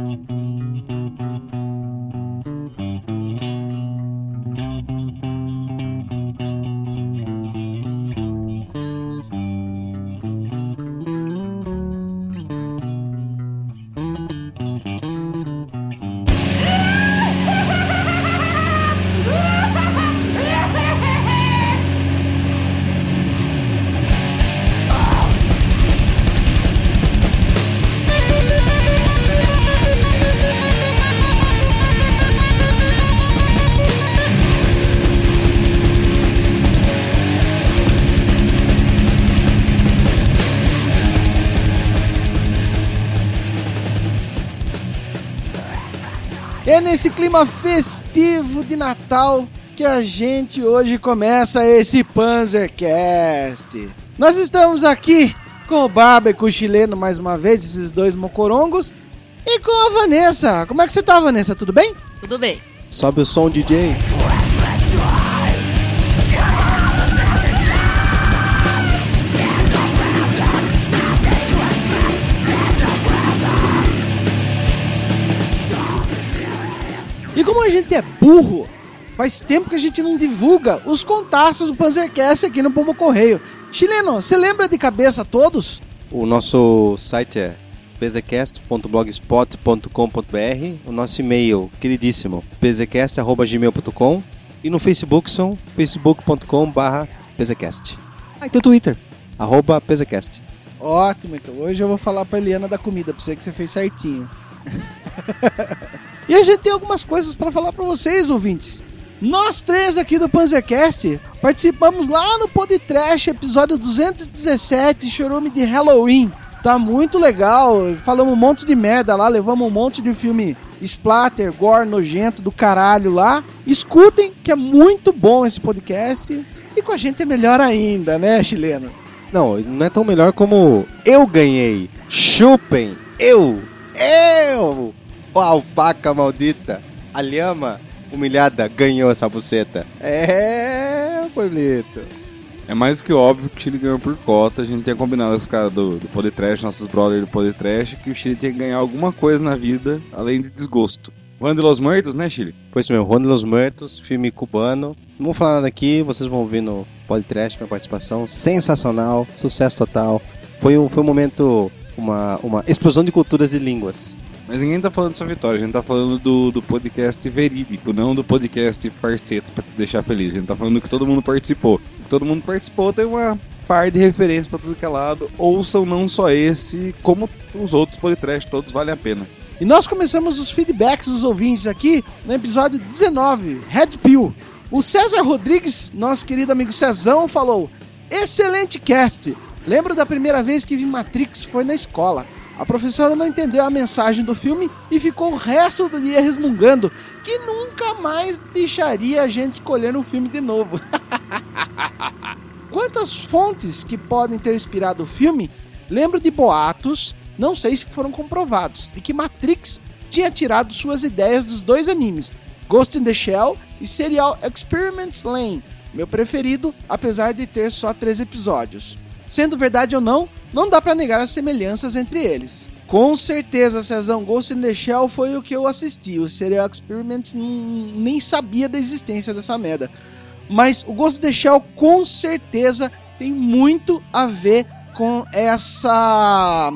É nesse clima festivo de Natal que a gente hoje começa esse Panzercast. Nós estamos aqui com o Barba e com o chileno mais uma vez, esses dois mocorongos, e com a Vanessa. Como é que você tá, Vanessa? Tudo bem? Tudo bem. Sobe o som, DJ. Como a gente é burro, faz tempo que a gente não divulga os contatos do Panzercast aqui no Pombo Correio. Chileno, você lembra de cabeça todos? O nosso site é pzcast.blogspot.com.br O nosso e-mail, queridíssimo, pzcast.gmail.com E no Facebook são facebook.com.br pzcast. Ah, e tem o Twitter, arroba pzcast. Ótimo, então hoje eu vou falar pra Eliana da comida, pra você que você fez certinho. e a gente tem algumas coisas para falar para vocês, ouvintes. Nós três aqui do Panzercast participamos lá no Podtrash, episódio 217, chorume de Halloween. Tá muito legal, falamos um monte de merda lá, levamos um monte de filme splatter, gore, nojento do caralho lá. Escutem, que é muito bom esse podcast. E com a gente é melhor ainda, né, chileno? Não, não é tão melhor como eu ganhei. Chupem, eu, eu, a alpaca maldita, a lhama humilhada ganhou essa buceta. É, Pablito. É mais que óbvio que o Chile ganhou por cota. A gente tinha combinado com os caras do, do Polytrash, nossos brothers do Polytrash, que o Chile tinha que ganhar alguma coisa na vida além de desgosto. Juan de los Muertos, né, Chile? Pois mesmo, Juan de los Muertos, filme cubano. Não vou falar nada aqui, vocês vão ouvir no Polytrash, minha participação. Sensacional, sucesso total. Foi um, foi um momento, uma, uma explosão de culturas e línguas. Mas ninguém tá falando dessa vitória, a gente tá falando do, do podcast verídico, não do podcast farceto pra te deixar feliz. A gente tá falando do que todo mundo participou. Todo mundo participou, tem uma par de referências pra tudo que é lado. Ouçam não só esse, como os outros Polytrash, todos valem a pena. E nós começamos os feedbacks dos ouvintes aqui no episódio 19, Red Pill. O César Rodrigues, nosso querido amigo Cezão, falou: Excelente cast! Lembro da primeira vez que vi Matrix foi na escola. A professora não entendeu a mensagem do filme e ficou o resto do dia resmungando que nunca mais deixaria a gente escolher um filme de novo. Quantas fontes que podem ter inspirado o filme, lembro de boatos, não sei se foram comprovados, de que Matrix tinha tirado suas ideias dos dois animes, Ghost in the Shell e Serial Experiments Lane, meu preferido, apesar de ter só três episódios. Sendo verdade ou não, não dá para negar as semelhanças entre eles. Com certeza, Cezão, Ghost in the Shell foi o que eu assisti. O Serial Experiments nem sabia da existência dessa merda. Mas o Ghost in the Shell com certeza tem muito a ver com essa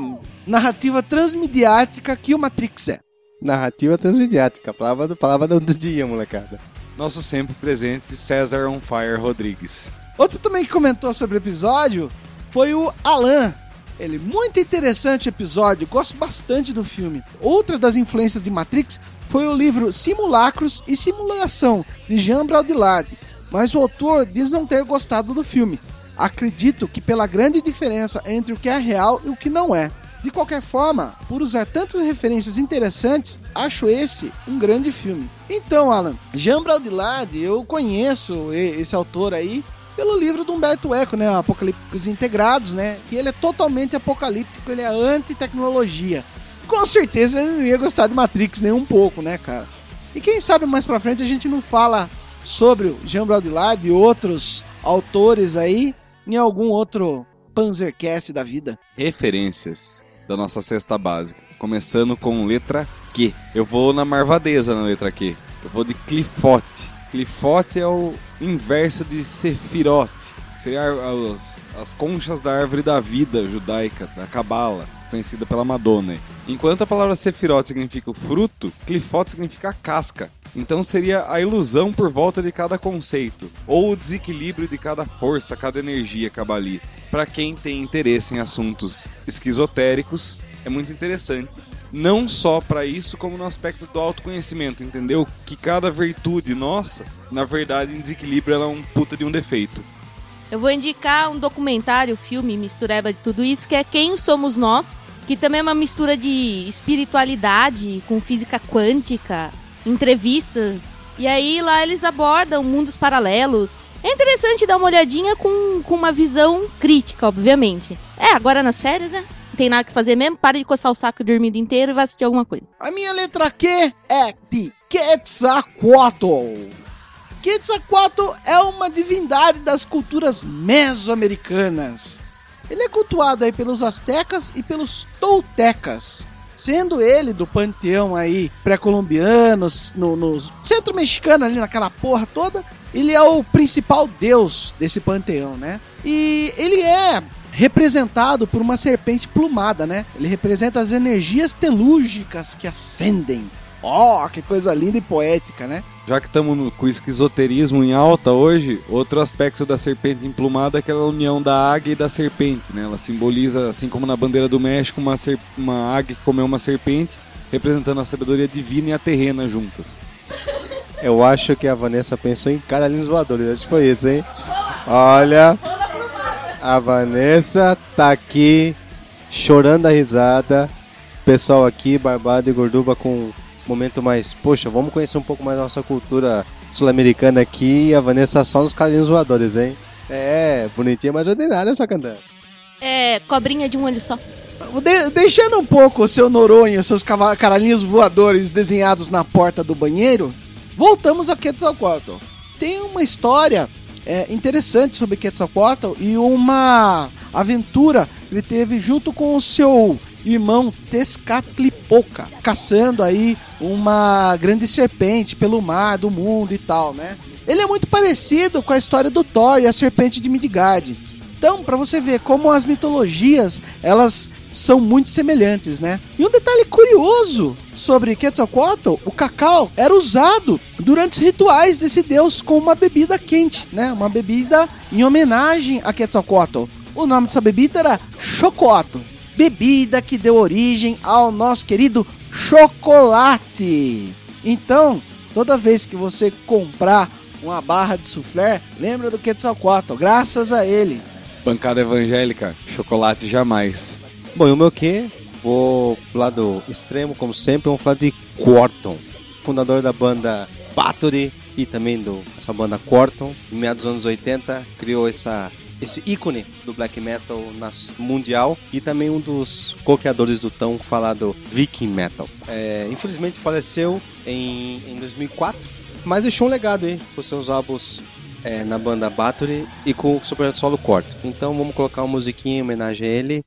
narrativa transmediática que o Matrix é. Narrativa transmediática, palavra do, palavra do dia, molecada. Nosso sempre presente César On Fire Rodrigues. Outro também que comentou sobre o episódio foi o Alan. Ele, muito interessante episódio, gosto bastante do filme. Outra das influências de Matrix foi o livro Simulacros e Simulação, de Jean Baudrillard, mas o autor diz não ter gostado do filme. Acredito que pela grande diferença entre o que é real e o que não é. De qualquer forma, por usar tantas referências interessantes, acho esse um grande filme. Então, Alan, Jean Baudrillard, eu conheço esse autor aí pelo livro do Humberto Eco, né, Apocalipse Integrados, né, que ele é totalmente apocalíptico, ele é anti-tecnologia. Com certeza ele não ia gostar de Matrix nem um pouco, né, cara. E quem sabe mais pra frente a gente não fala sobre o Jean Baudrillard e outros autores aí em algum outro Panzercast da vida. Referências. da nossa cesta básica. Começando com letra Q. Eu vou na marvadeza na letra Q. Eu vou de clifote. Clifote é o inverso de sefirote. Seria as, as conchas da árvore da vida judaica, da cabala, conhecida pela Madonna. Enquanto a palavra sefirote significa o fruto, clifote significa a casca. Então seria a ilusão por volta de cada conceito, ou o desequilíbrio de cada força, cada energia cabalista. Para quem tem interesse em assuntos esquizotéricos, é muito interessante. Não só para isso, como no aspecto do autoconhecimento, entendeu? Que cada virtude nossa, na verdade, em desequilíbrio, ela é um puta de um defeito. Eu vou indicar um documentário, filme, mistureba de tudo isso, que é Quem Somos Nós, que também é uma mistura de espiritualidade com física quântica, entrevistas. E aí lá eles abordam mundos paralelos. É interessante dar uma olhadinha com, com uma visão crítica, obviamente. É, agora nas férias, né? Tem nada que fazer mesmo, para de coçar o saco e dormir inteiro e vai assistir alguma coisa. A minha letra Q é de Quetzalcoatl. Quetzalcoatl é uma divindade das culturas mesoamericanas. Ele é cultuado aí pelos astecas e pelos toltecas, sendo ele do panteão aí pré-colombiano, no, no centro mexicano ali naquela porra toda, ele é o principal deus desse panteão, né? E ele é representado por uma serpente plumada, né? Ele representa as energias telúrgicas que ascendem. Ó, oh, que coisa linda e poética, né? Já que estamos com o esquizoterismo em alta hoje, outro aspecto da serpente emplumada é aquela união da águia e da serpente, né? Ela simboliza, assim como na bandeira do México, uma, ser... uma águia que comeu uma serpente, representando a sabedoria divina e a terrena juntas. Eu acho que a Vanessa pensou em caralhinhos voadores, acho que foi isso, hein? Olha, a Vanessa tá aqui chorando a risada. Pessoal aqui, Barbado e Gorduba com momento mais, poxa, vamos conhecer um pouco mais da nossa cultura sul-americana aqui e a Vanessa só nos carinhos voadores, hein? É, bonitinha, mas ordinária essa cantando. É, cobrinha de um olho só. De deixando um pouco o seu Noronha, seus caralhinhos voadores desenhados na porta do banheiro, voltamos a Quetzalcoatl. Tem uma história é, interessante sobre Quetzalcoatl e uma aventura que ele teve junto com o seu irmão Tezcatlipoca, caçando aí uma grande serpente pelo mar do mundo e tal, né? Ele é muito parecido com a história do Thor e a serpente de Midgard. Então, para você ver como as mitologias, elas são muito semelhantes, né? E um detalhe curioso sobre Quetzalcoatl, o cacau era usado durante os rituais desse deus com uma bebida quente, né? Uma bebida em homenagem a Quetzalcoatl. O nome dessa bebida era Chocoatl bebida que deu origem ao nosso querido chocolate. Então, toda vez que você comprar uma barra de soufflé, lembra do Quetzalcoatl, graças a ele. Bancada evangélica, chocolate jamais. Bom, e o meu que? Vou pro lado extremo, como sempre, vamos falar de Quarton, fundador da banda Battery e também do essa banda Quarton. Em meados dos anos 80, criou essa esse ícone do black metal mundial e também um dos co-criadores do tão falado Viking Metal. É, infelizmente faleceu em, em 2004, mas deixou um legado aí com seus álbuns é, na banda Battery e com o projeto solo Corto. Então vamos colocar uma musiquinha em homenagem a ele.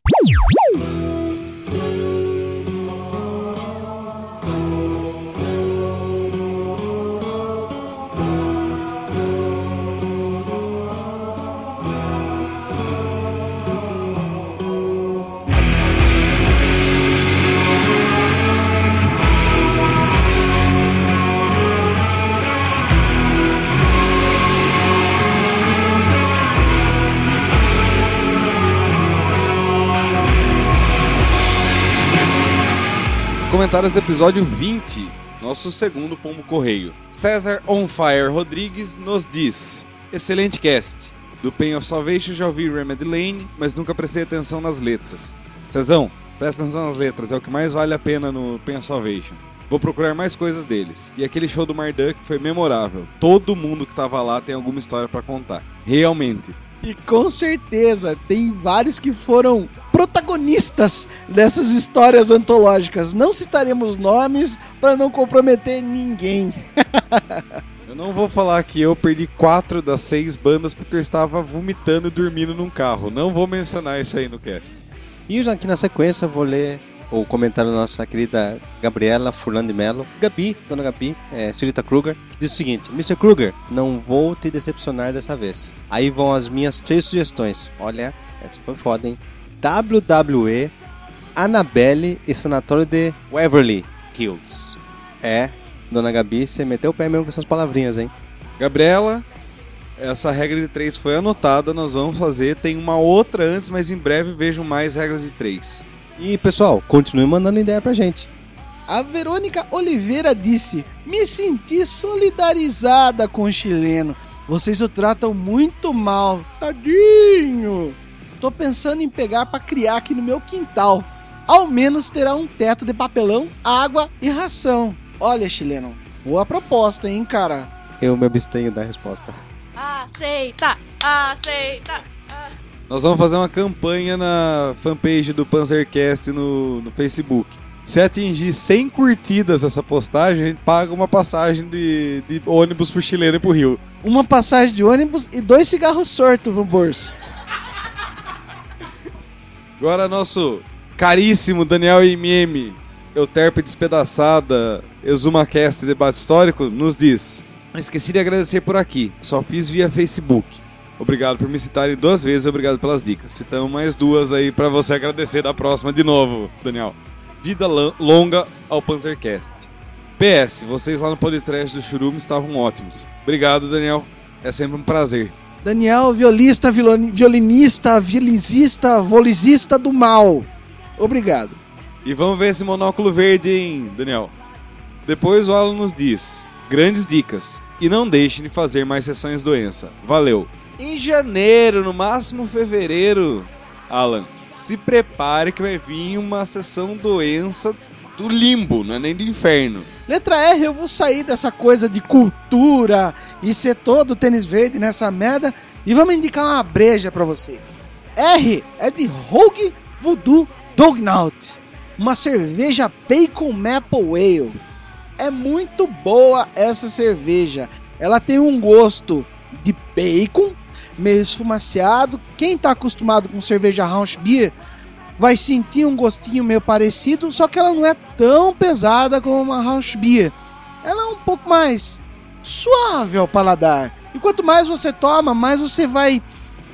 Comentários do episódio 20, nosso segundo pombo correio. César On Fire Rodrigues nos diz: Excelente cast. Do Pain of Salvation já ouvi Remedy Lane, mas nunca prestei atenção nas letras. Cezão, presta atenção nas letras, é o que mais vale a pena no Pain of Salvation. Vou procurar mais coisas deles. E aquele show do Marduk foi memorável. Todo mundo que tava lá tem alguma história para contar. Realmente. E com certeza tem vários que foram protagonistas dessas histórias antológicas. Não citaremos nomes para não comprometer ninguém. eu não vou falar que eu perdi quatro das seis bandas porque eu estava vomitando e dormindo num carro. Não vou mencionar isso aí no cast. E já aqui na sequência vou ler o comentário da nossa querida Gabriela Furlan de Mello. Gabi, dona Gabi, é, Kruger, diz o seguinte: Mr. Kruger, não vou te decepcionar dessa vez. Aí vão as minhas três sugestões. Olha, essa foi foda, hein? WWE, Annabelle e Sanatório de Waverly Hills. É, dona Gabi, você meteu o pé mesmo com essas palavrinhas, hein? Gabriela, essa regra de três foi anotada, nós vamos fazer. Tem uma outra antes, mas em breve vejam mais regras de três. E pessoal, continue mandando ideia pra gente. A Verônica Oliveira disse: Me senti solidarizada com o chileno. Vocês o tratam muito mal. Tadinho. Tô pensando em pegar pra criar aqui no meu quintal. Ao menos terá um teto de papelão, água e ração. Olha, chileno, boa proposta, hein, cara? Eu me abstenho da resposta. Aceita, aceita. Nós vamos fazer uma campanha na fanpage do Panzercast no, no Facebook. Se atingir 100 curtidas essa postagem, a gente paga uma passagem de, de ônibus pro chileno e pro Rio. Uma passagem de ônibus e dois cigarros sortos no bolso. Agora nosso caríssimo Daniel MM, Euterpe Despedaçada, ExumaCast Debate Histórico, nos diz Esqueci de agradecer por aqui, só fiz via Facebook. Obrigado por me citarem duas vezes, obrigado pelas dicas. Citamos mais duas aí para você agradecer da próxima de novo, Daniel. Vida longa ao Panzercast. PS, vocês lá no Politrash do Churume estavam ótimos. Obrigado, Daniel. É sempre um prazer. Daniel, violista, violinista, violizista, volizista do mal. Obrigado. E vamos ver esse monóculo verde, hein, Daniel. Depois o Alan nos diz: grandes dicas. E não deixe de fazer mais sessões doença. Valeu. Em janeiro, no máximo fevereiro, Alan, se prepare que vai vir uma sessão doença do limbo, não é nem do inferno. Letra R, eu vou sair dessa coisa de cultura e ser todo tênis verde nessa merda e vamos indicar uma breja para vocês. R é de Rogue Voodoo Dognaut, uma cerveja Bacon Maple Ale. É muito boa essa cerveja. Ela tem um gosto de bacon, meio esfumaciado. Quem está acostumado com cerveja House Beer vai sentir um gostinho meio parecido, só que ela não é tão pesada como uma House Beer. Ela é um pouco mais suave ao paladar. E quanto mais você toma, mais você vai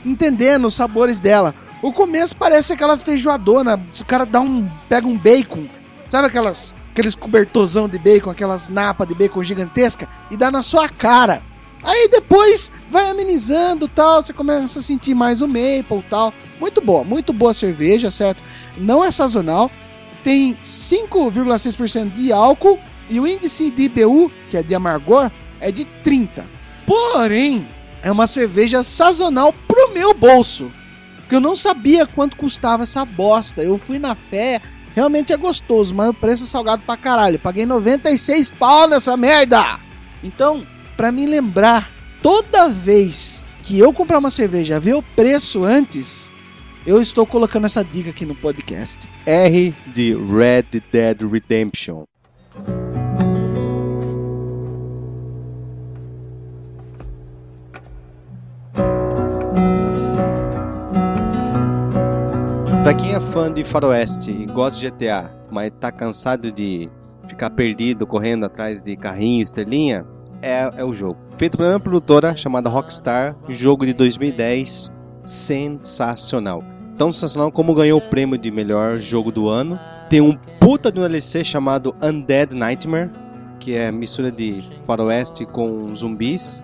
entendendo os sabores dela. O começo parece aquela feijoadona, o cara dá um pega um bacon, sabe aquelas aqueles cobertorzão de bacon, aquelas napas de bacon gigantesca e dá na sua cara. Aí depois vai amenizando tal, você começa a sentir mais o maple tal. Muito boa, muito boa cerveja, certo? Não é sazonal, tem 5,6% de álcool e o índice de IBU, que é de amargor, é de 30. Porém, é uma cerveja sazonal pro meu bolso. Porque eu não sabia quanto custava essa bosta. Eu fui na fé, Realmente é gostoso, mas o preço é salgado pra caralho. Paguei 96 pau nessa merda! Então, pra me lembrar, toda vez que eu comprar uma cerveja, ver o preço antes, eu estou colocando essa dica aqui no podcast. R de Red Dead Redemption. Pra quem é fã de faroeste e gosta de GTA, mas tá cansado de ficar perdido correndo atrás de carrinho, estrelinha, é, é o jogo. Feito por uma produtora chamada Rockstar, jogo de 2010, sensacional. Tão sensacional como ganhou o prêmio de melhor jogo do ano. Tem um puta de um DLC chamado Undead Nightmare, que é mistura de faroeste com zumbis.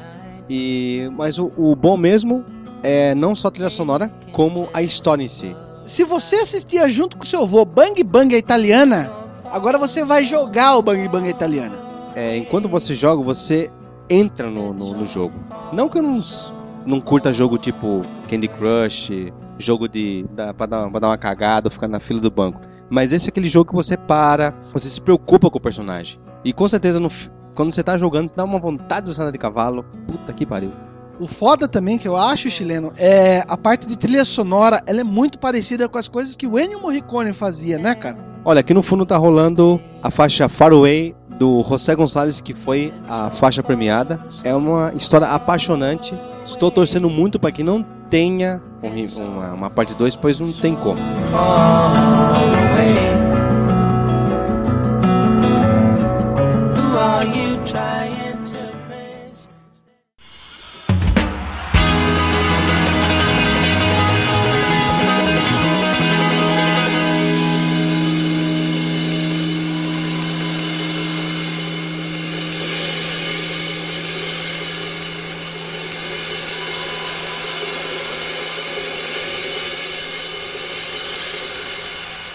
E mas o, o bom mesmo é não só a trilha sonora, como a história em si se você assistia junto com seu avô Bang Bang Italiana, agora você vai jogar o Bang Bang Italiana. É, enquanto você joga, você entra no, no, no, jogo. Não que eu não, não curta jogo tipo Candy Crush, jogo de da, pra, dar, pra dar uma cagada, ficar na fila do banco. Mas esse é aquele jogo que você para, você se preocupa com o personagem. E com certeza no, quando você tá jogando, dá uma vontade de andar de cavalo. Puta que pariu. O foda também que eu acho, chileno, é a parte de trilha sonora, ela é muito parecida com as coisas que o Ennio Morricone fazia, né, cara? Olha, aqui no fundo tá rolando a faixa Far Away do José Gonçalves, que foi a faixa premiada. É uma história apaixonante. Estou torcendo muito para que não tenha um uma, uma parte 2, pois não tem como.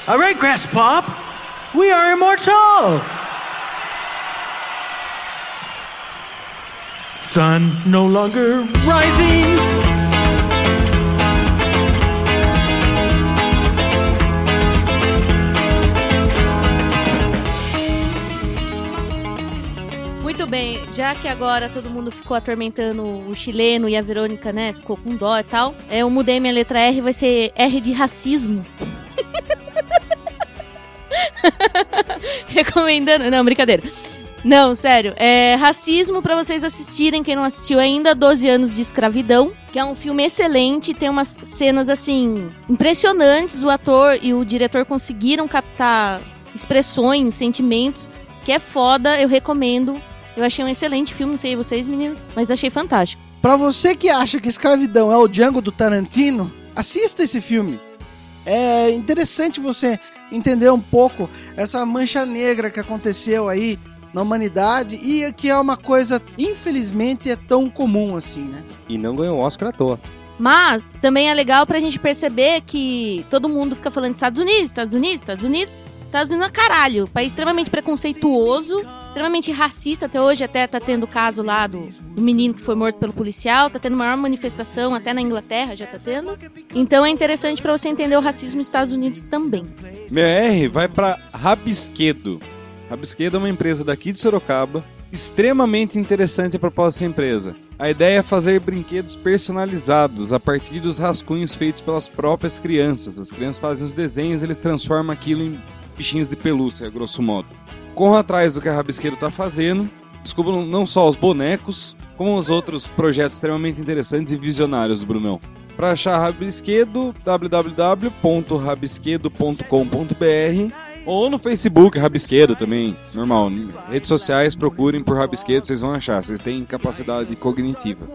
All right, Grass Pop, we are immortal. Sun no longer rising. Muito bem, já que agora todo mundo ficou atormentando o chileno e a Verônica, né? Ficou com dó e tal. Eu mudei minha letra R, vai ser R de racismo. Recomendando. Não, brincadeira. Não, sério. É racismo pra vocês assistirem, quem não assistiu ainda, 12 anos de escravidão, que é um filme excelente, tem umas cenas assim impressionantes, o ator e o diretor conseguiram captar expressões, sentimentos, que é foda, eu recomendo. Eu achei um excelente filme, não sei vocês, meninos, mas achei fantástico. Pra você que acha que escravidão é o Django do Tarantino, assista esse filme. É interessante você entender um pouco essa mancha negra que aconteceu aí na humanidade e que é uma coisa, infelizmente, é tão comum assim, né? E não ganhou o Oscar à toa. Mas também é legal pra gente perceber que todo mundo fica falando Estados Unidos, Estados Unidos, Estados Unidos. Estados Unidos é caralho. País extremamente preconceituoso, extremamente racista. Até hoje até tá tendo caso lá do, do menino que foi morto pelo policial. Tá tendo maior manifestação, até na Inglaterra já tá tendo. Então é interessante pra você entender o racismo nos Estados Unidos também. Meu R vai pra Rabisquedo. Rabisquedo é uma empresa daqui de Sorocaba, extremamente interessante a proposta dessa empresa. A ideia é fazer brinquedos personalizados a partir dos rascunhos feitos pelas próprias crianças. As crianças fazem os desenhos, eles transformam aquilo em bichinhos de pelúcia, grosso modo. Corram atrás do que a Rabisquedo está fazendo, descubram não só os bonecos, como os outros projetos extremamente interessantes e visionários do Brunão. Para achar Rabisquedo, www.rabisquedo.com.br ou no Facebook, Rabisquedo também, normal. Redes sociais, procurem por Rabisquedo, vocês vão achar. Vocês têm capacidade cognitiva.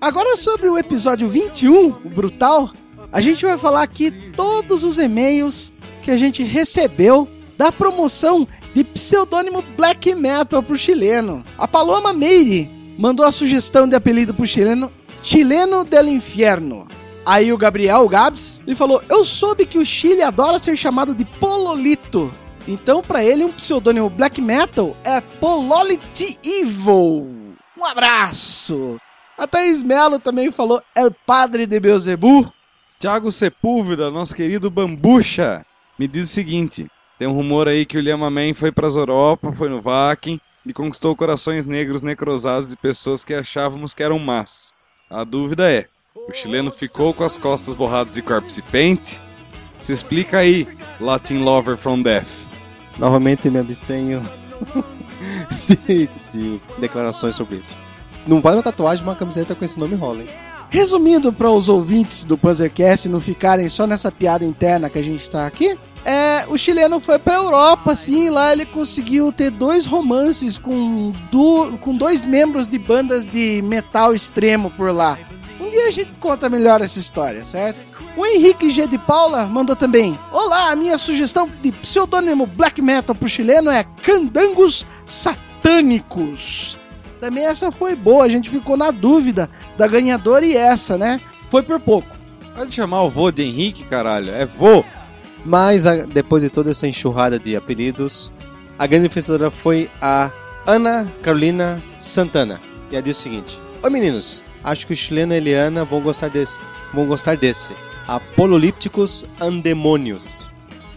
Agora sobre o episódio 21, o Brutal, a gente vai falar aqui todos os e-mails que a gente recebeu da promoção de pseudônimo Black Metal pro chileno. A Paloma Meire mandou a sugestão de apelido pro chileno Chileno del Inferno. Aí o Gabriel, o Gabs, ele falou: Eu soube que o Chile adora ser chamado de Pololito. Então, pra ele, um pseudônimo black metal é Pololity Evil. Um abraço! A Thaís Melo também falou: É padre de Beuzebu. Thiago Sepúlveda, nosso querido Bambucha, me diz o seguinte: tem um rumor aí que o Liamaman foi para Europa, foi no Vakin e conquistou corações negros necrosados de pessoas que achávamos que eram más. A dúvida é: o chileno ficou com as costas borradas de corpse paint? Se explica aí, Latin Lover from Death. Novamente me abstenho de, de declarações sobre isso. Não vale uma tatuagem uma camiseta com esse nome rola, hein? Resumindo para os ouvintes do Panzercast não ficarem só nessa piada interna que a gente tá aqui, é, o chileno foi pra Europa, assim, lá ele conseguiu ter dois romances com, du com dois membros de bandas de metal extremo por lá. Um dia a gente conta melhor essa história, certo? O Henrique G. de Paula mandou também: Olá, a minha sugestão de pseudônimo black metal pro chileno é Candangos Satânicos. Também essa foi boa, a gente ficou na dúvida da ganhadora e essa, né? Foi por pouco. Pode chamar o vô de Henrique, caralho. É vô. Mas a- depois de toda essa enxurrada de apelidos, a grande vencedora foi a Ana Carolina Santana. E ela disse o seguinte: Oi meninos, acho que o chileno e a Eliana vão gostar desse. Vão gostar desse. Apololípticos Andemônios.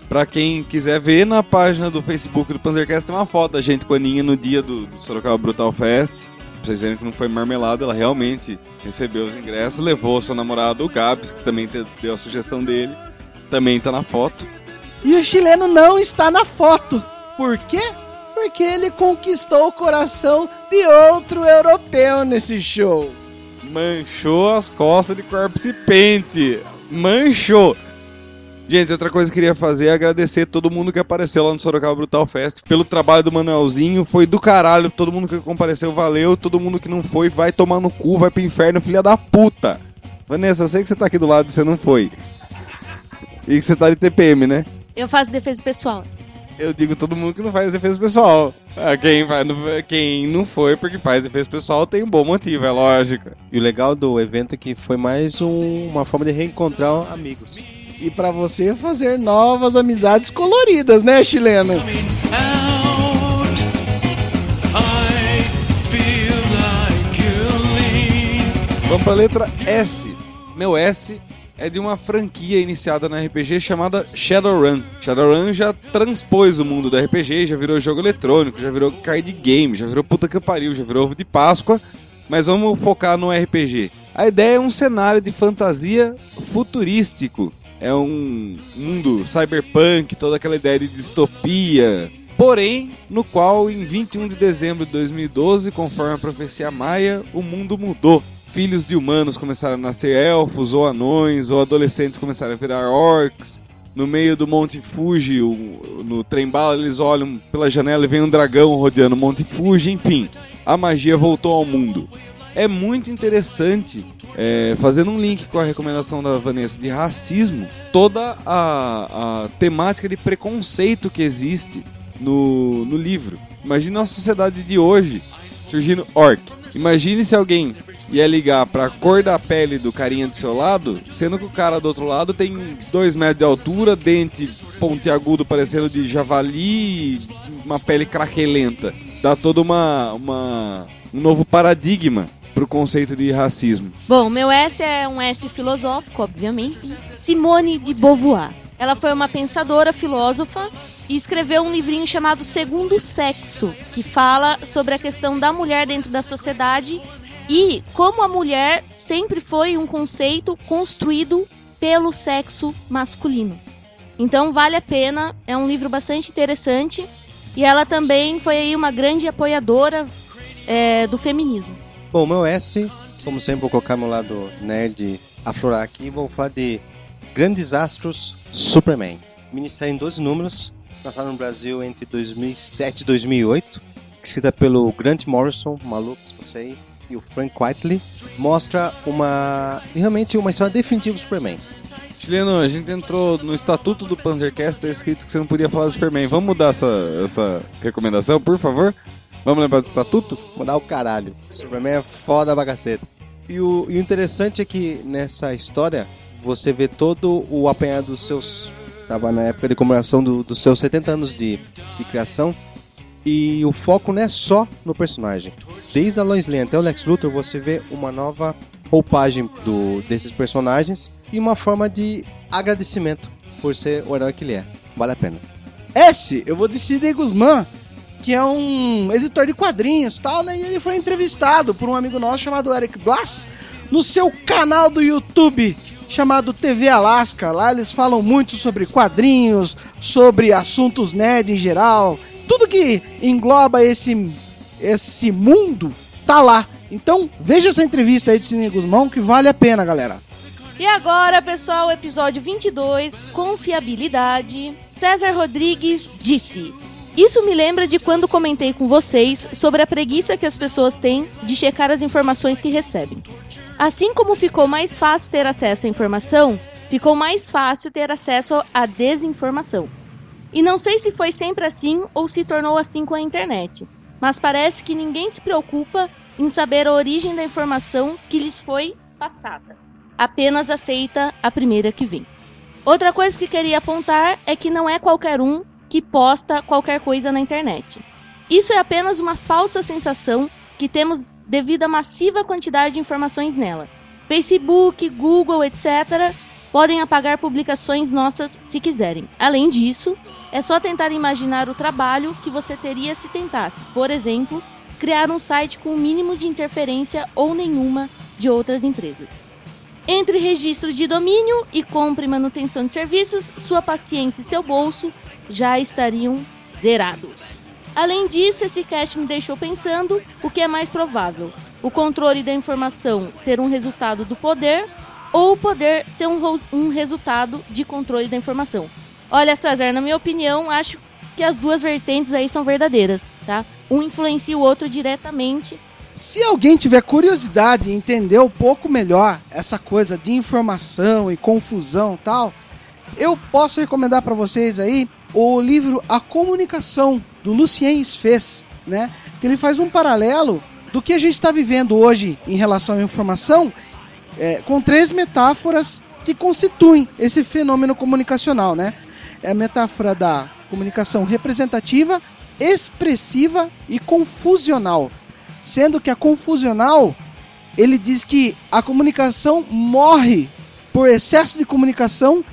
Pra quem quiser ver na página do Facebook do Panzercast tem uma foto da gente com a Aninha no dia do, do Sorocaba Brutal Fest. Pra vocês verem que não foi marmelada, ela realmente recebeu os ingressos, levou seu namorado, o Gabs, que também deu a sugestão dele. Também tá na foto. E o chileno não está na foto. Por quê? Porque ele conquistou o coração de outro europeu nesse show. Manchou as costas de corpse paint. Manchou. Gente, outra coisa que eu queria fazer é agradecer todo mundo que apareceu lá no Sorocaba Brutal Fest pelo trabalho do Manuelzinho. Foi do caralho. Todo mundo que compareceu, valeu. Todo mundo que não foi, vai tomar no cu, vai pro inferno, filha da puta. Vanessa, eu sei que você tá aqui do lado e você não foi. E que você tá de TPM, né? Eu faço defesa pessoal. Eu digo todo mundo que não faz defesa pessoal. Ah, Quem, vai, quem não foi porque faz defesa pessoal tem um bom motivo, é lógico. E o legal do evento é que foi mais um- uma forma de reencontrar amigos. E pra você fazer novas amizades coloridas, né, chileno? Vamos pra letra S. Meu S é de uma franquia iniciada no RPG chamada Shadowrun. Shadowrun já transpôs o mundo do RPG, já virou jogo eletrônico, já virou card game, já virou puta que pariu, já virou ovo de Páscoa. Mas vamos focar no RPG. A ideia é um cenário de fantasia futurístico. É um mundo cyberpunk, toda aquela ideia de distopia. Porém, no qual em 21 de dezembro de 2012, conforme a profecia maia, o mundo mudou. Filhos de humanos começaram a nascer elfos ou anões, ou adolescentes começaram a virar orcs. No meio do Monte Fuji, o- no trem bala, eles olham pela janela e vem um dragão rodeando o Monte Fuji, enfim. A magia voltou ao mundo. É muito interessante, é, fazendo um link com a recomendação da Vanessa de racismo, toda a, a temática de preconceito que existe no, no livro. Imagine a sociedade de hoje surgindo orc. Imagine se alguém ia ligar pra cor da pele do carinha do seu lado, sendo que o cara do outro lado tem 2 metros de altura, dente pontiagudo parecendo de javali, uma pele craquelenta. Dá toda uma, uma um novo paradigma pro conceito de racismo. Bom, meu S é um S filosófico, obviamente. Simone de Beauvoir. Ela foi uma pensadora, filósofa e escreveu um livrinho chamado Segundo Sexo, que fala sobre a questão da mulher dentro da sociedade e como a mulher sempre foi um conceito construído pelo sexo masculino. Então vale a pena, é um livro bastante interessante e ela também foi aí uma grande apoiadora é, do feminismo. Bom, meu S, como sempre, vou colocar meu lado nerd aflorar aqui e vou falar de Grandes Astros Superman. Minissérie em 12 números, lançada no Brasil entre 2007 e 2008, escrita pelo Grant Morrison, malucos vocês, e o Frank Whiteley. Mostra uma realmente uma história definitiva do Superman. Chileno, a gente entrou no estatuto do Panzercast, tá escrito que você não podia falar do Superman. Vamos mudar essa, essa recomendação, por favor? Vamos lembrar do estatuto? Mandar o caralho. Superman é foda pra caceta. E o, e o interessante é que nessa história você vê todo o apanhado dos seus. Tava na época de comemoração do- dos seus 70 anos de, de criação. E o foco não é só no personagem. Desde a Lois Lane até o Lex Luthor, você vê uma nova roupagem do, desses personagens e uma forma de agradecimento por ser o herói que ele é. Vale a pena. S, eu vou de Sidney Guzman, que é um editor de quadrinhos tal, né? E ele foi entrevistado por um amigo nosso chamado Eric Blass no seu canal do YouTube chamado TV Alaska. Lá eles falam muito sobre quadrinhos, sobre assuntos nerd em geral, tudo que engloba esse esse mundo tá lá. Então, veja essa entrevista aí de Sidney Guzmão que vale a pena, galera. E agora, pessoal, episódio 22, confiabilidade. César Rodrigues disse: Isso me lembra de quando comentei com vocês sobre a preguiça que as pessoas têm de checar as informações que recebem. Assim como ficou mais fácil ter acesso à informação, ficou mais fácil ter acesso à desinformação. E não sei se foi sempre assim ou se tornou assim com a internet, mas parece que ninguém se preocupa em saber a origem da informação que lhes foi passada apenas aceita a primeira que vem. Outra coisa que queria apontar é que não é qualquer um que posta qualquer coisa na internet. Isso é apenas uma falsa sensação que temos devido à massiva quantidade de informações nela. Facebook, Google, etc. podem apagar publicações nossas se quiserem. Além disso, é só tentar imaginar o trabalho que você teria se tentasse, por exemplo, criar um site com o mínimo de interferência ou nenhuma de outras empresas. Entre registro de domínio e compra e manutenção de serviços, sua paciência e seu bolso já estariam zerados. Além disso, esse cast me deixou pensando o que é mais provável: o controle da informação ser um resultado do poder ou poder ser um, um resultado de controle da informação. Olha, César, na minha opinião, acho que as duas vertentes aí são verdadeiras, tá? Um influencia o outro diretamente. Se alguém tiver curiosidade em entender um pouco melhor essa coisa de informação e confusão e tal, eu posso recomendar para vocês aí o livro A Comunicação do Lucien Fez, né? Que ele faz um paralelo do que a gente está vivendo hoje em relação à informação, é, com três metáforas que constituem esse fenômeno comunicacional, né? É a metáfora da comunicação representativa, expressiva e confusional sendo que a confusional ele diz que a comunicação morre por excesso de comunicação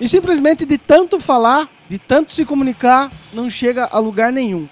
e simplesmente de tanto falar, de tanto se comunicar, não chega a lugar nenhum.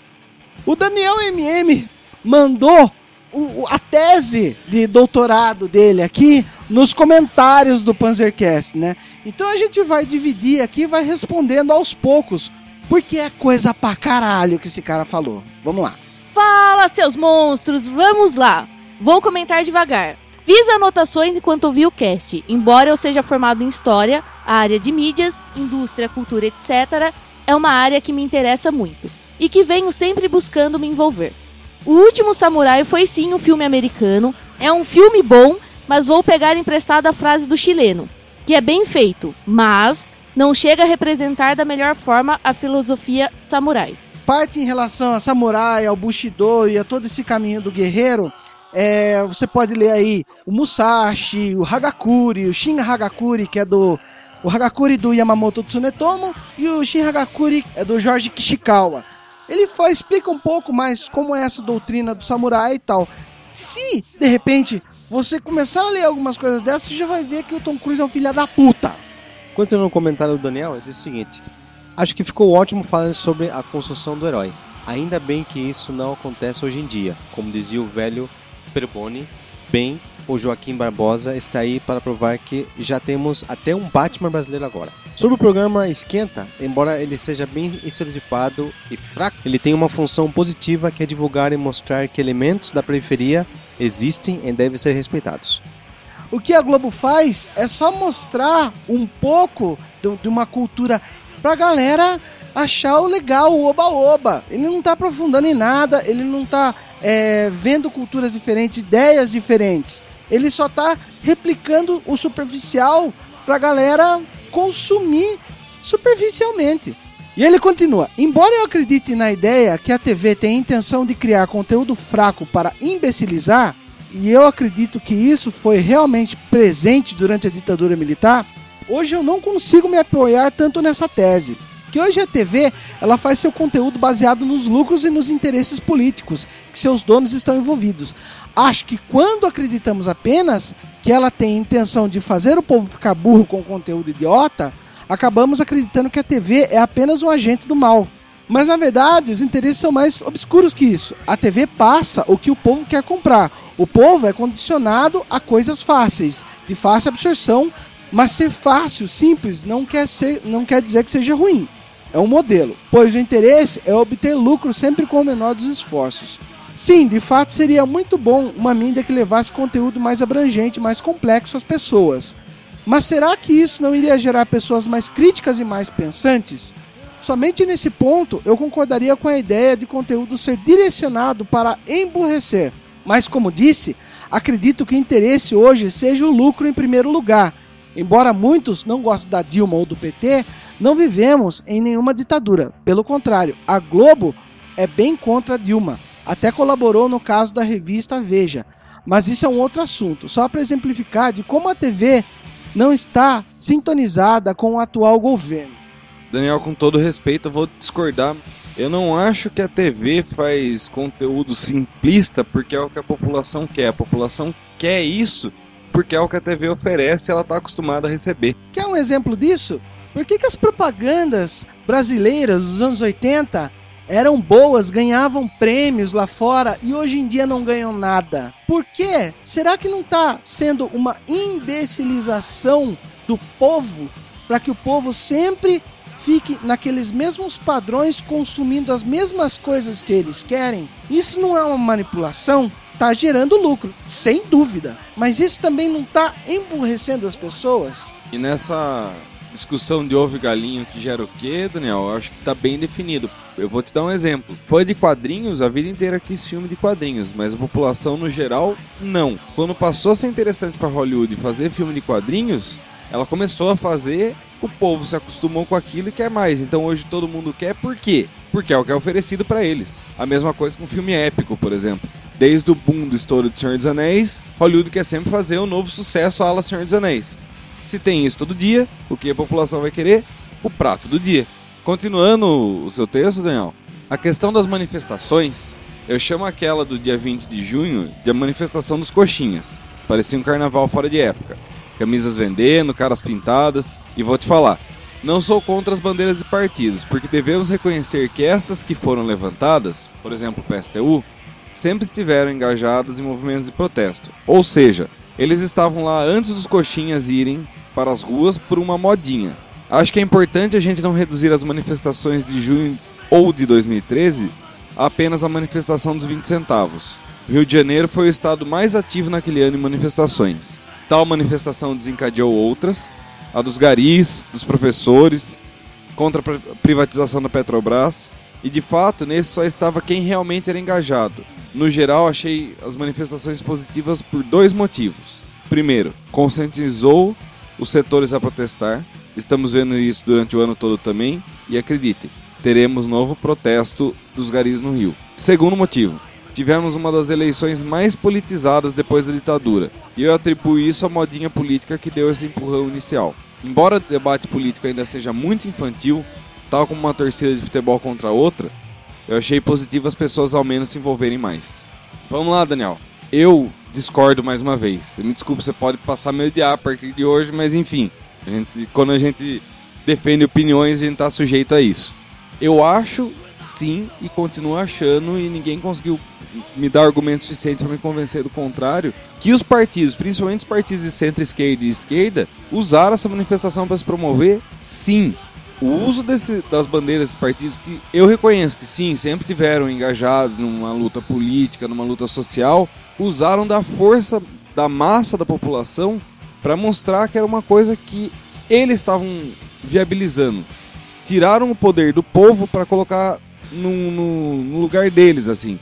O Daniel MM mandou o- a tese de doutorado dele aqui nos comentários do Panzercast, né? Então a gente vai dividir aqui, vai respondendo aos poucos, porque é coisa pra caralho que esse cara falou. Vamos lá. Fala, seus monstros, vamos lá. Vou comentar devagar. Fiz anotações enquanto ouvi o cast. Embora eu seja formado em História, a área de mídias, indústria, cultura, etc., é uma área que me interessa muito e que venho sempre buscando me envolver. O Último Samurai foi sim um filme americano, é um filme bom, mas vou pegar emprestada a frase do chileno, que é bem feito, mas não chega a representar da melhor forma a filosofia samurai. parte em relação a samurai, ao bushido e a todo esse caminho do guerreiro, é, você pode ler aí o Musashi, o Hagakure, o Shin Hagakure, que é do o Hagakure do Yamamoto Tsunetomo e o Shin Hagakure é do Jorge Kishikawa. Ele foi, explica um pouco mais como é essa doutrina do samurai e tal. Se, de repente, você começar a ler algumas coisas dessas, você já vai ver que o Tom Cruise é um filho da puta. Continuando no comentário do Daniel, ele diz o seguinte: Acho que ficou ótimo falando sobre a construção do herói. Ainda bem que isso não acontece hoje em dia. Como dizia o velho Perboni, bem, o Joaquim Barbosa está aí para provar que já temos até um Batman brasileiro agora. Sobre o programa Esquenta, embora ele seja bem estereotipado e fraco, ele tem uma função positiva que é divulgar e mostrar que elementos da periferia existem e devem ser respeitados. O que a Globo faz é só mostrar um pouco de uma cultura pra galera achar o legal, o oba-oba. Ele não tá aprofundando em nada, ele não tá é, vendo culturas diferentes, ideias diferentes. Ele só tá replicando o superficial pra galera consumir superficialmente. E ele continua: Embora eu acredite na ideia que a TV tem a intenção de criar conteúdo fraco para imbecilizar, e eu acredito que isso foi realmente presente durante a ditadura militar, hoje eu não consigo me apoiar tanto nessa tese. Que hoje a TV ela faz seu conteúdo baseado nos lucros e nos interesses políticos que seus donos estão envolvidos. Acho que quando acreditamos apenas que ela tem intenção de fazer o povo ficar burro com conteúdo idiota, acabamos acreditando que a TV é apenas um agente do mal. Mas na verdade, os interesses são mais obscuros que isso. A TV passa o que o povo quer comprar. O povo é condicionado a coisas fáceis, de fácil absorção, mas ser fácil, simples, não quer, ser, não quer dizer que seja ruim. É um modelo, pois o interesse é obter lucro sempre com o menor dos esforços. Sim, de fato seria muito bom uma mídia que levasse conteúdo mais abrangente, mais complexo às pessoas. Mas será que isso não iria gerar pessoas mais críticas e mais pensantes? Somente nesse ponto eu concordaria com a ideia de conteúdo ser direcionado para emburrecer. Mas, como disse, acredito que o interesse hoje seja o lucro em primeiro lugar. Embora muitos não gostem da Dilma ou do PT, não vivemos em nenhuma ditadura. Pelo contrário, a Globo é bem contra a Dilma. Até colaborou no caso da revista Veja. Mas isso é um outro assunto. Só para exemplificar de como a TV não está sintonizada com o atual governo. Daniel, com todo respeito, eu vou discordar. Eu não acho que a TV faz conteúdo simplista porque é o que a população quer. A população quer isso porque é o que a TV oferece e ela está acostumada a receber. Quer um exemplo disso? Por que, que as propagandas brasileiras dos anos 80 eram boas, ganhavam prêmios lá fora e hoje em dia não ganham nada? Por quê? Será que não está sendo uma imbecilização do povo para que o povo sempre fique naqueles mesmos padrões consumindo as mesmas coisas que eles querem, isso não é uma manipulação? Tá gerando lucro, sem dúvida. Mas isso também não tá emburrecendo as pessoas? E nessa discussão de ovo e galinho que gera o quê, Daniel? Eu acho que tá bem definido. Eu vou te dar um exemplo. Fã de quadrinhos, a vida inteira quis filme de quadrinhos, mas a população no geral, não. Quando passou a ser interessante para Hollywood fazer filme de quadrinhos, ela começou a fazer, o povo se acostumou com aquilo e quer mais. Então hoje todo mundo quer, por quê? Porque é o que é oferecido para eles. A mesma coisa com filme épico, por exemplo. Desde o boom do estouro de Senhor dos Anéis, Hollywood quer sempre fazer um novo sucesso à la Senhor dos Anéis. Se tem isso todo dia, o que a população vai querer? O prato do dia. Continuando o seu texto, Daniel, a questão das manifestações, eu chamo aquela do dia 20 de junho de a manifestação dos coxinhas. Parecia um carnaval fora de época. Camisas vendendo, caras pintadas, e vou te falar, não sou contra as bandeiras de partidos, porque devemos reconhecer que estas que foram levantadas, por exemplo, o PSTU, sempre estiveram engajadas em movimentos de protesto. Ou seja, eles estavam lá antes dos coxinhas irem para as ruas por uma modinha. Acho que é importante a gente não reduzir as manifestações de junho ou de 2013 a apenas a manifestação dos 20 centavos. Rio de Janeiro foi o estado mais ativo naquele ano em manifestações. Tal manifestação desencadeou outras, a dos garis, dos professores, contra a privatização da Petrobras, e de fato nesse só estava quem realmente era engajado. No geral, achei as manifestações positivas por dois motivos. Primeiro, conscientizou os setores a protestar. Estamos vendo isso durante o ano todo também. E acreditem, teremos novo protesto dos garis no Rio. Segundo motivo, tivemos uma das eleições mais politizadas depois da ditadura. E eu atribuo isso à modinha política que deu esse empurrão inicial. Embora o debate político ainda seja muito infantil, tal como uma torcida de futebol contra outra, eu achei positivo as pessoas ao menos se envolverem mais. Vamos lá, Daniel. Eu discordo mais uma vez. Me desculpe, você pode passar meu dia a partir de hoje, mas enfim, a gente, quando a gente defende opiniões, a gente está sujeito a isso. Eu acho, sim, e continuo achando, e ninguém conseguiu me dar argumentos suficientes para me convencer do contrário, que os partidos, principalmente os partidos de centro-esquerda e esquerda, usaram essa manifestação para se promover, sim. O uso desse, das bandeiras desses partidos, que eu reconheço que sim, sempre tiveram engajados numa luta política, numa luta social, usaram da força da massa da população para mostrar que era uma coisa que eles estavam viabilizando. Tiraram o poder do povo para colocar no, lugar deles, assim.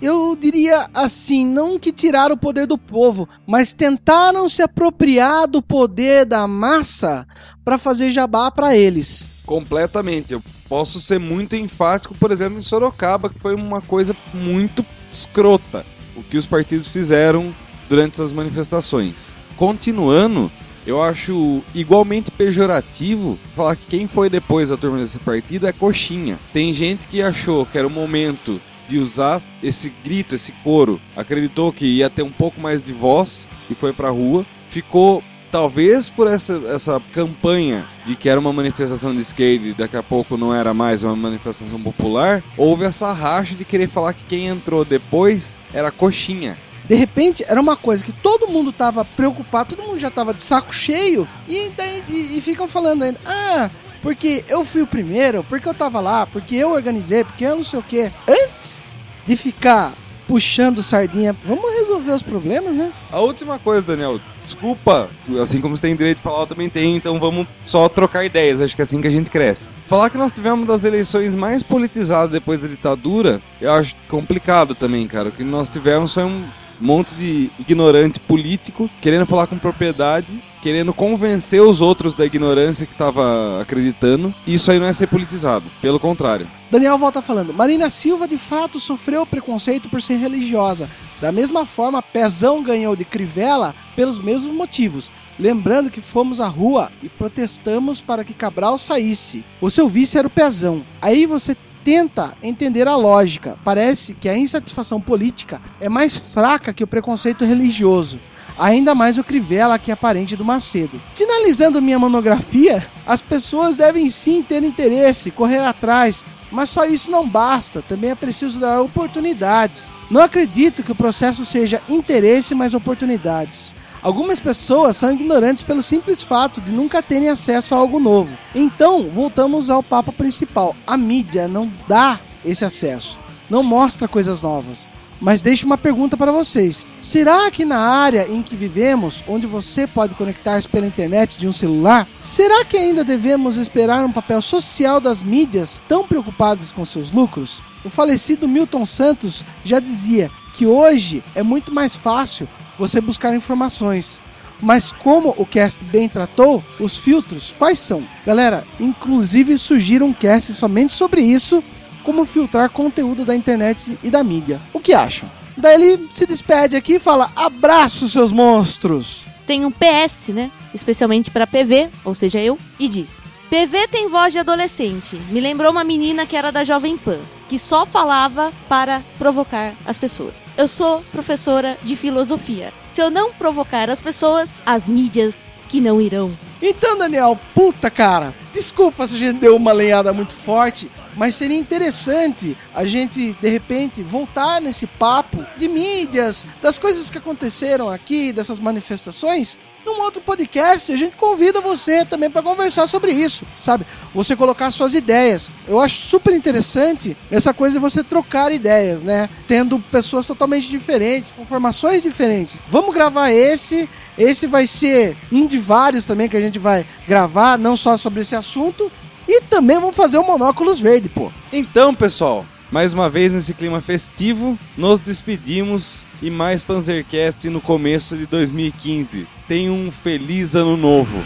Eu diria assim, não que tiraram o poder do povo, mas tentaram se apropriar do poder da massa para fazer jabá para eles. Completamente. Eu posso ser muito enfático, por exemplo, em Sorocaba, que foi uma coisa muito escrota o que os partidos fizeram durante essas manifestações. Continuando, eu acho igualmente pejorativo falar que quem foi depois da turma desse partido é coxinha. Tem gente que achou que era o momento de usar esse grito, esse coro, acreditou que ia ter um pouco mais de voz e foi pra rua, ficou talvez por essa, essa campanha de que era uma manifestação de esquerda e daqui a pouco não era mais uma manifestação popular, houve essa racha de querer falar que quem entrou depois era coxinha. De repente, era uma coisa que todo mundo tava preocupado, todo mundo já tava de saco cheio, e, daí, e, e ficam falando ainda, ah, porque eu fui o primeiro, porque eu tava lá, porque eu organizei, porque eu não sei o que. Antes de ficar puxando sardinha. Vamos resolver os problemas, né? A última coisa, Daniel, desculpa, assim como você tem direito de falar, eu também tenho, então vamos só trocar ideias, acho que é assim que a gente cresce. Falar que nós tivemos das eleições mais politizadas depois da ditadura, eu acho complicado também, cara. O que nós tivemos foi um monte de ignorante político querendo falar com propriedade, querendo convencer os outros da ignorância que estava acreditando. Isso aí não é ser politizado, pelo contrário. Daniel volta falando: Marina Silva de fato sofreu preconceito por ser religiosa. Da mesma forma, Pezão ganhou de Crivella pelos mesmos motivos. Lembrando que fomos à rua e protestamos para que Cabral saísse. O seu vice era o Pezão. Aí você tenta entender a lógica. Parece que a insatisfação política é mais fraca que o preconceito religioso. Ainda mais o Crivella, que é parente do Macedo. Finalizando minha monografia, as pessoas devem sim ter interesse, correr atrás, mas só isso não basta, também é preciso dar oportunidades. Não acredito que o processo seja interesse mais oportunidades. Algumas pessoas são ignorantes pelo simples fato de nunca terem acesso a algo novo. Então, voltamos ao papo principal. A mídia não dá esse acesso, não mostra coisas novas. Mas deixo uma pergunta para vocês: será que na área em que vivemos, onde você pode conectar-se pela internet de um celular, será que ainda devemos esperar um papel social das mídias tão preocupadas com seus lucros? O falecido Milton Santos já dizia que hoje é muito mais fácil você buscar informações. Mas como o cast bem tratou, os filtros quais são? Galera, inclusive surgiram um cast somente sobre isso, como filtrar conteúdo da internet e da mídia. O que acham? Daí ele se despede aqui e fala: "Abraço seus monstros". Tem um PS, né? Especialmente para PV, ou seja, eu, e diz: PV tem voz de adolescente. Me lembrou uma menina que era da Jovem Pan, que só falava para provocar as pessoas. Eu sou professora de filosofia. Se eu não provocar as pessoas, as mídias que não irão. Então, Daniel, puta cara, desculpa se a gente deu uma lenhada muito forte, mas seria interessante a gente, de repente, voltar nesse papo de mídias, das coisas que aconteceram aqui, dessas manifestações, num outro podcast. A gente convida você também para conversar sobre isso, sabe? Você colocar suas ideias. Eu acho super interessante essa coisa de você trocar ideias, né? Tendo pessoas totalmente diferentes, com formações diferentes. Vamos gravar esse. Esse vai ser um de vários também que a gente vai gravar, não só sobre esse assunto. E também vamos fazer o Monóculos Verde, pô. Então, pessoal, mais uma vez nesse clima festivo, nos despedimos e mais Panzercast no começo de 2015. Tenha um feliz ano novo.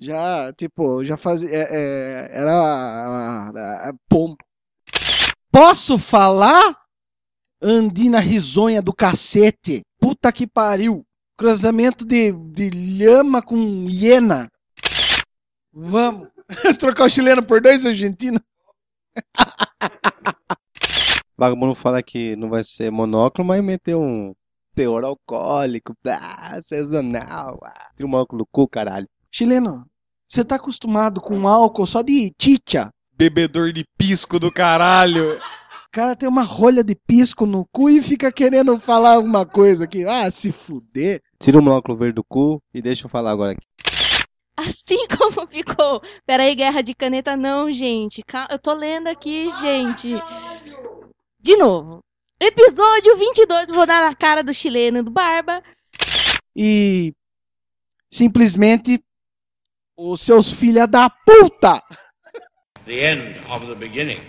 Já, tipo, já fazia. É, é, era. Pom. Posso falar? Andina risonha do cacete. Puta que pariu. Cruzamento de, de lhama com hiena. Vamos. Trocar o chileno por dois argentinos. Vagabundo fala que não vai ser monóculo, mas meteu um teor alcoólico, blá, sazonal. Ah, tira o monóculo do cu, caralho. Chileno, você tá acostumado com álcool só de chicha? Bebedor de pisco do caralho. O cara tem uma rolha de pisco no cu e fica querendo falar alguma coisa aqui. Ah, se fuder. Tira o monóculo verde do cu e deixa eu falar agora aqui. Assim como ficou. Peraí, guerra de caneta, não, gente. Eu tô lendo aqui, gente. De novo. Episódio 22, vou dar na cara do chileno e do Barba. E simplesmente os seus filha da puta the end of the beginning.